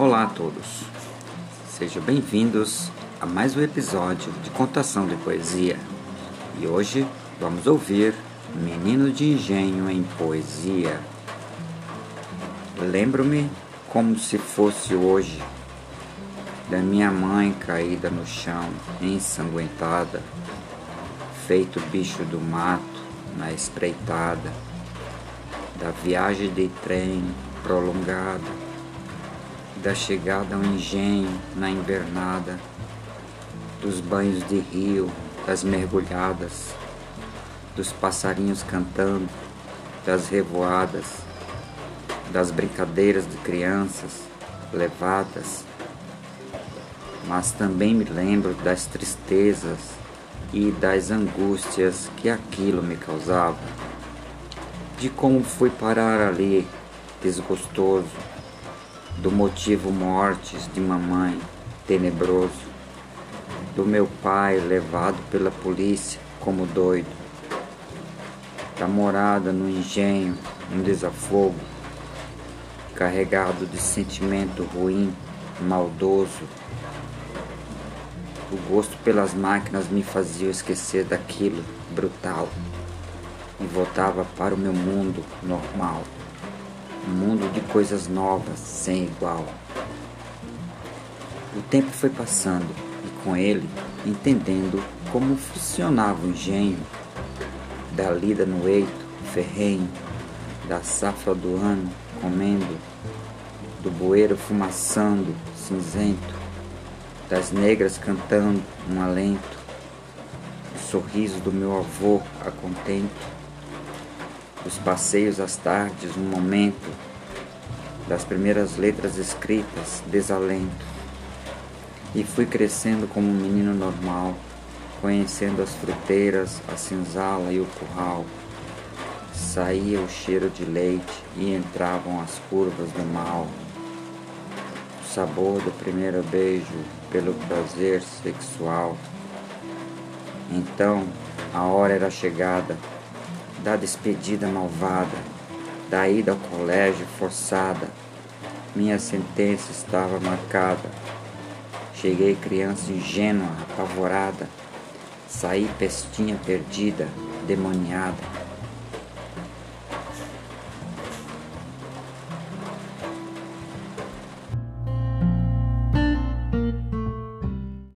Olá a todos, sejam bem-vindos a mais um episódio de contação de poesia. E hoje vamos ouvir Menino de Engenho em Poesia. Lembro-me como se fosse hoje da minha mãe caída no chão, ensanguentada, feito bicho do mato na espreitada, da viagem de trem prolongada da chegada ao engenho na invernada, dos banhos de rio, das mergulhadas, dos passarinhos cantando, das revoadas, das brincadeiras de crianças levadas, mas também me lembro das tristezas e das angústias que aquilo me causava, de como fui parar ali, desgostoso, do motivo mortes de mamãe tenebroso, do meu pai levado pela polícia como doido, da morada no engenho, um desafogo, carregado de sentimento ruim, maldoso. O gosto pelas máquinas me fazia esquecer daquilo brutal e voltava para o meu mundo normal um mundo de coisas novas, sem igual. O tempo foi passando e com ele entendendo como funcionava o engenho, da lida no eito, ferrenho, da safra do ano comendo, do bueiro fumaçando, cinzento, das negras cantando um alento, o sorriso do meu avô a contento dos passeios às tardes, um momento, das primeiras letras escritas, desalento. E fui crescendo como um menino normal, conhecendo as fruteiras, a senzala e o curral. Saía o cheiro de leite e entravam as curvas do mal. O sabor do primeiro beijo pelo prazer sexual. Então, a hora era chegada da despedida malvada, da ida ao colégio forçada. Minha sentença estava marcada. Cheguei criança ingênua, apavorada. Saí pestinha perdida, demoniada.